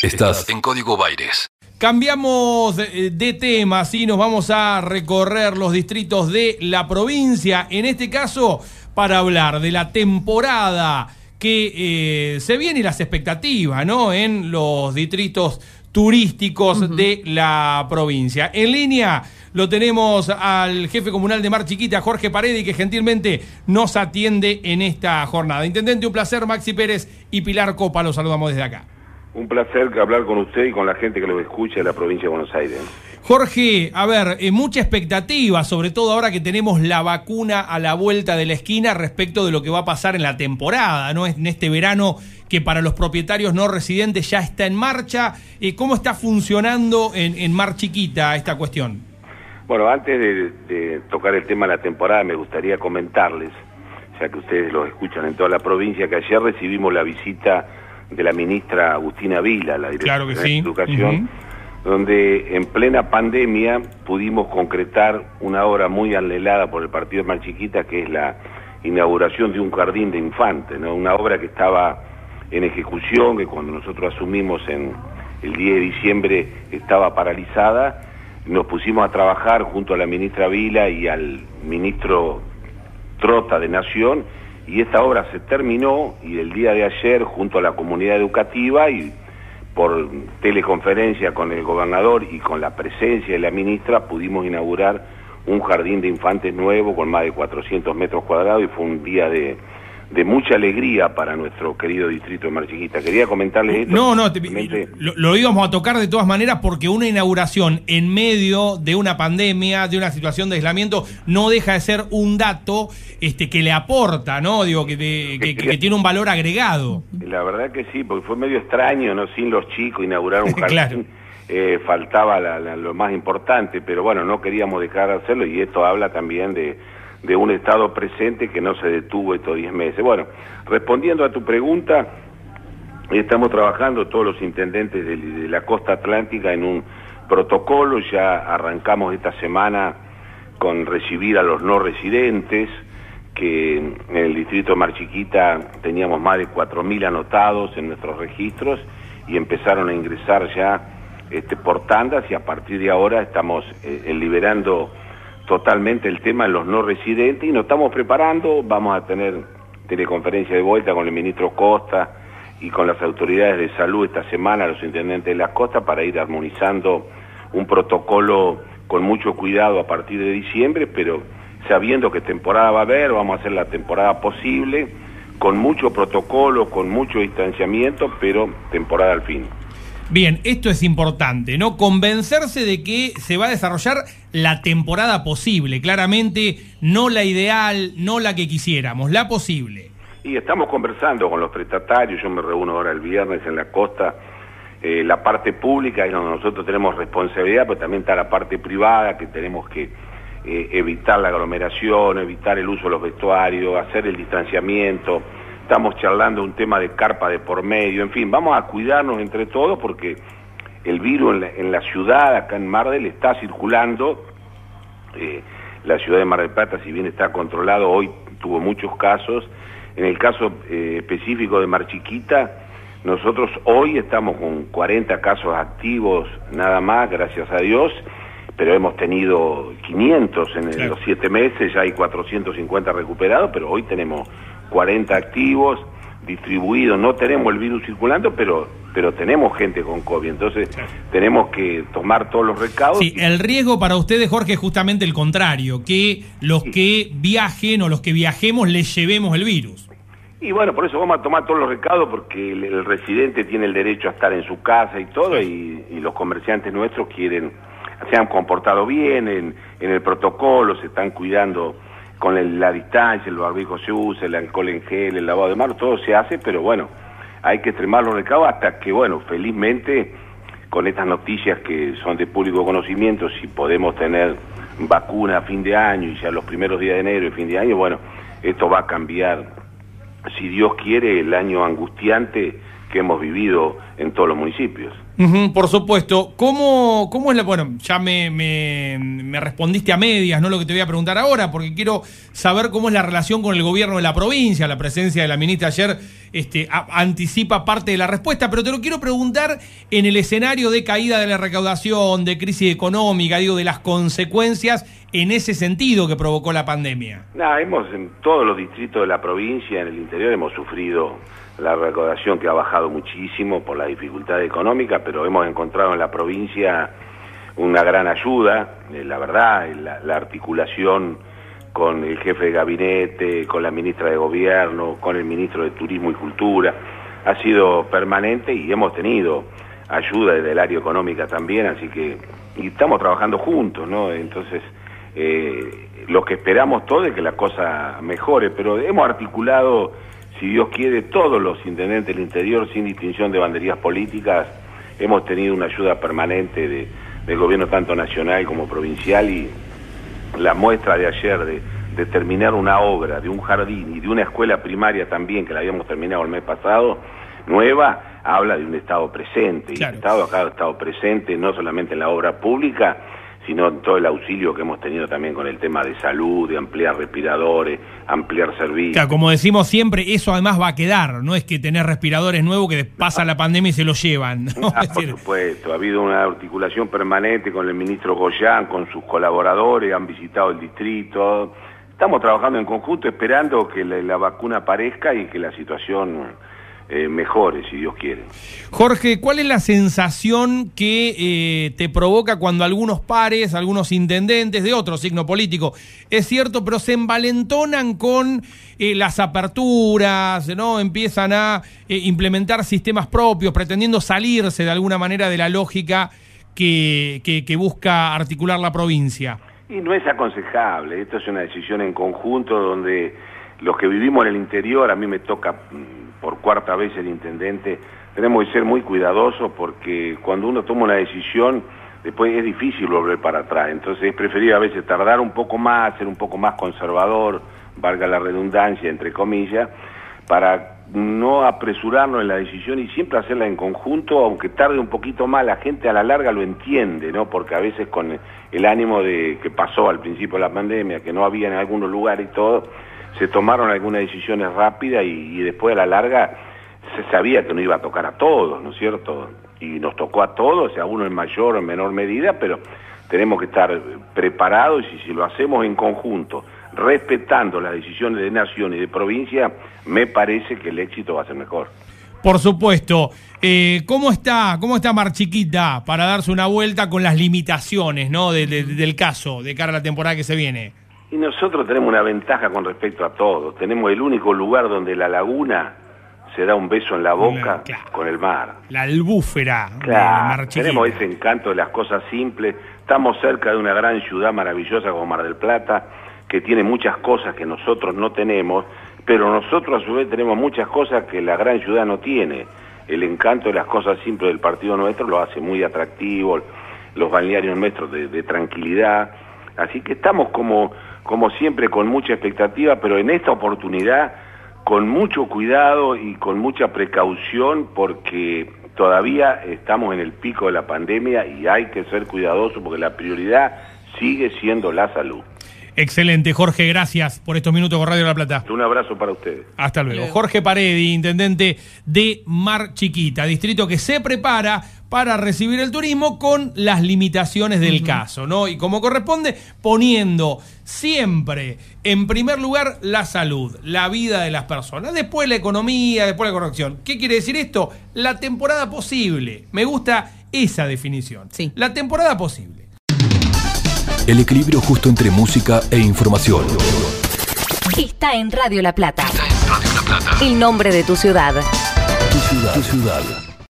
Estás en Código Baires. Cambiamos de, de tema, ¿sí? nos vamos a recorrer los distritos de la provincia, en este caso para hablar de la temporada que eh, se viene y las expectativas ¿no? en los distritos turísticos de la provincia. En línea lo tenemos al jefe comunal de Mar Chiquita, Jorge Paredi, que gentilmente nos atiende en esta jornada. Intendente, un placer, Maxi Pérez y Pilar Copa, los saludamos desde acá. Un placer hablar con usted y con la gente que lo escucha de la provincia de Buenos Aires. Jorge, a ver, eh, mucha expectativa, sobre todo ahora que tenemos la vacuna a la vuelta de la esquina respecto de lo que va a pasar en la temporada, ¿no? En este verano que para los propietarios no residentes ya está en marcha. Eh, ¿Cómo está funcionando en, en Mar Chiquita esta cuestión? Bueno, antes de, de tocar el tema de la temporada, me gustaría comentarles, ya que ustedes lo escuchan en toda la provincia, que ayer recibimos la visita de la ministra Agustina Vila, la directora Claro de sí. Educación, donde en plena pandemia pudimos concretar una obra muy anhelada por el Partido de Mar Chiquita, que es la inauguración de un jardín de infantes, ¿no? una obra que estaba en ejecución, que cuando nosotros asumimos en el 10 de diciembre estaba paralizada, nos pusimos a trabajar junto a la ministra Vila y al ministro Trota de Nación, y esta obra se terminó y el día de ayer junto a la comunidad educativa y por teleconferencia con el gobernador y con la presencia de la ministra pudimos inaugurar un jardín de infantes nuevo con más de 400 metros cuadrados y fue un día de, de mucha alegría para nuestro querido distrito de Marchiquita. Quería comentarles esto. No, no, te- lo, lo íbamos a tocar de todas maneras porque una inauguración en medio de una pandemia, de una situación de aislamiento, no deja de ser un dato este, que le aporta, ¿no? Digo, que, de- que- que- que tiene un valor agregado. La verdad que sí, porque fue medio extraño, ¿no? Sin los chicos inaugurar un jardín. Claro. Eh, faltaba la- la- lo más importante, pero bueno, no queríamos dejar de hacerlo y esto habla también de, de un estado presente que no se detuvo estos 10 meses. Bueno, respondiendo a tu pregunta, estamos trabajando todos los intendentes de, la costa atlántica en un protocolo, ya arrancamos esta semana con recibir a los no residentes, que en el distrito de Mar Chiquita teníamos más de 4.000 anotados en nuestros registros y empezaron a ingresar ya este, por tandas y a partir de ahora estamos eh, liberando totalmente el tema de los no residentes y nos estamos preparando, vamos a tener teleconferencia de vuelta con el ministro Costa y con las autoridades de salud esta semana, los intendentes de las costas, para ir armonizando un protocolo con mucho cuidado a partir de diciembre, pero sabiendo que temporada va a haber, vamos a hacer la temporada posible, con mucho protocolo, con mucho distanciamiento, pero temporada al fin. Bien, esto es importante, ¿no? Convencerse de que se va a desarrollar la temporada posible, claramente no la ideal, no la que quisiéramos, la posible. Y estamos conversando con los prestatarios, yo me reúno ahora el viernes en la costa, eh, la parte pública es donde nosotros tenemos responsabilidad, pero también está la parte privada, que tenemos que eh, evitar la aglomeración, evitar el uso de los vestuarios, hacer el distanciamiento, estamos charlando un tema de carpa de por medio, en fin, vamos a cuidarnos entre todos porque el virus en la, en la ciudad, acá en Mar del, está circulando, eh, la ciudad de Mar del Plata, si bien está controlado, hoy tuvo muchos casos. En el caso eh, específico de Mar Chiquita, nosotros hoy estamos con 40 casos activos nada más, gracias a Dios, pero hemos tenido 500 en Claro. los siete meses, ya hay 450 recuperados, pero hoy tenemos 40 activos distribuidos, no tenemos el virus circulando, pero pero tenemos gente con COVID, entonces tenemos que tomar todos los recaudos. Sí, el riesgo para ustedes, Jorge, es justamente el contrario, que los que viajen o los que viajemos les llevemos el virus. Y bueno, por eso vamos a tomar todos los recaudos porque el, el residente tiene el derecho a estar en su casa y todo y, y los comerciantes nuestros quieren, se han comportado bien en, en el protocolo, se están cuidando con el- la distancia, el barbijo se usa, el alcohol en gel, el lavado de manos, todo se hace, pero bueno, hay que extremar los recaudos hasta que, bueno, felizmente con estas noticias que son de público conocimiento, si podemos tener vacuna a fin de año y ya los primeros días de enero y fin de año, bueno, esto va a cambiar si Dios quiere, el año angustiante que hemos vivido en todos los municipios. Por supuesto. ¿Cómo, ¿Cómo es la.? Bueno, ya me, me, respondiste a medias, no lo que te voy a preguntar ahora, porque quiero saber cómo es la relación con el gobierno de la provincia. La presencia de la ministra ayer este, anticipa parte de la respuesta, pero te lo quiero preguntar en el escenario de caída de la recaudación, de crisis económica, digo, de las consecuencias en ese sentido que provocó la pandemia. Nada, hemos en todos los distritos de la provincia, en el interior, hemos sufrido la recaudación que ha bajado muchísimo por la dificultad económica, pero hemos encontrado en la provincia una gran ayuda, eh, la verdad, la, la articulación con el jefe de gabinete, con la ministra de Gobierno, con el ministro de Turismo y Cultura, ha sido permanente y hemos tenido ayuda desde el área económica también, así que y estamos trabajando juntos, ¿no? Entonces, eh, lo que esperamos todo es que la cosa mejore, pero hemos articulado, si Dios quiere, todos los intendentes del interior, sin distinción de banderías políticas, hemos tenido una ayuda permanente de- del gobierno tanto nacional como provincial y la muestra de ayer de, de terminar una obra de un jardín y de una escuela primaria también, que la habíamos terminado el mes pasado, nueva, habla de un Estado presente. Y el Estado acá ha estado presente no solamente en la obra pública, sino en todo el auxilio que hemos tenido también con el tema de salud, de ampliar respiradores, ampliar servicios. Claro, como decimos siempre, eso además va a quedar. No es que tener respiradores nuevos que pasa la pandemia y se los llevan. ¿no? Ah, por supuesto, ha habido una articulación permanente con el ministro Goyán, con sus colaboradores, han visitado el distrito. Estamos trabajando en conjunto esperando que la, la vacuna aparezca y que la situación eh, mejore, si Dios quiere. Jorge, ¿cuál es la sensación que eh, te provoca cuando algunos pares, algunos intendentes de otro signo político, es cierto, pero se envalentonan con eh, las aperturas, ¿no? Empiezan a implementar sistemas propios, pretendiendo salirse de alguna manera de la lógica que, que- que busca articular la provincia? Y no es aconsejable, esto es una decisión en conjunto donde los que vivimos en el interior, a mí me toca mm, por cuarta vez el intendente, tenemos que ser muy cuidadosos porque cuando uno toma una decisión, después es difícil volver para atrás, entonces es preferible a veces tardar un poco más, ser un poco más conservador, valga la redundancia, entre comillas, para no apresurarnos en la decisión y siempre hacerla en conjunto, aunque tarde un poquito más, la gente a la larga lo entiende, ¿no? Porque a veces con el ánimo de que pasó al principio de la pandemia, que no había en algunos lugares y todo, se tomaron algunas decisiones rápidas y, después a la larga se sabía que no iba a tocar a todos, ¿no es cierto? Y nos tocó a todos, a uno en mayor o en menor medida, pero tenemos que estar preparados y si lo hacemos en conjunto, respetando las decisiones de nación y de provincia, me parece que el éxito va a ser mejor. Por supuesto. Eh, ¿Cómo está, cómo está Mar Chiquita para darse una vuelta con las limitaciones ¿no? de- de- del caso de cara a la temporada que se viene? Y nosotros tenemos una ventaja con respecto a todos. Tenemos el único lugar donde la laguna se da un beso en la boca Claro. con el mar. La albúfera Claro, tenemos ese encanto de las cosas simples. Estamos cerca de una gran ciudad maravillosa como Mar del Plata, que tiene muchas cosas que nosotros no tenemos, pero nosotros a su vez tenemos muchas cosas que la gran ciudad no tiene. El encanto de las cosas simples del partido nuestro lo hace muy atractivo, los balnearios nuestros de, de tranquilidad. Así que estamos como, como siempre con mucha expectativa, pero en esta oportunidad con mucho cuidado y con mucha precaución porque todavía estamos en el pico de la pandemia y hay que ser cuidadosos porque la prioridad sigue siendo la salud. Excelente, Jorge, gracias por estos minutos con Radio La Plata. Un abrazo para ustedes. Hasta luego. Jorge Paredi, intendente de Mar Chiquita, distrito que se prepara para recibir el turismo con las limitaciones del caso, ¿no? Y como corresponde, poniendo siempre en primer lugar la salud, la vida de las personas, después la economía, después la corrección. ¿Qué quiere decir esto? La temporada posible. Me gusta esa definición. Sí. La temporada posible. El equilibrio justo entre música e información. Está en Radio La Plata. Radio La Plata. El nombre de tu ciudad. Tu ciudad. Tu ciudad.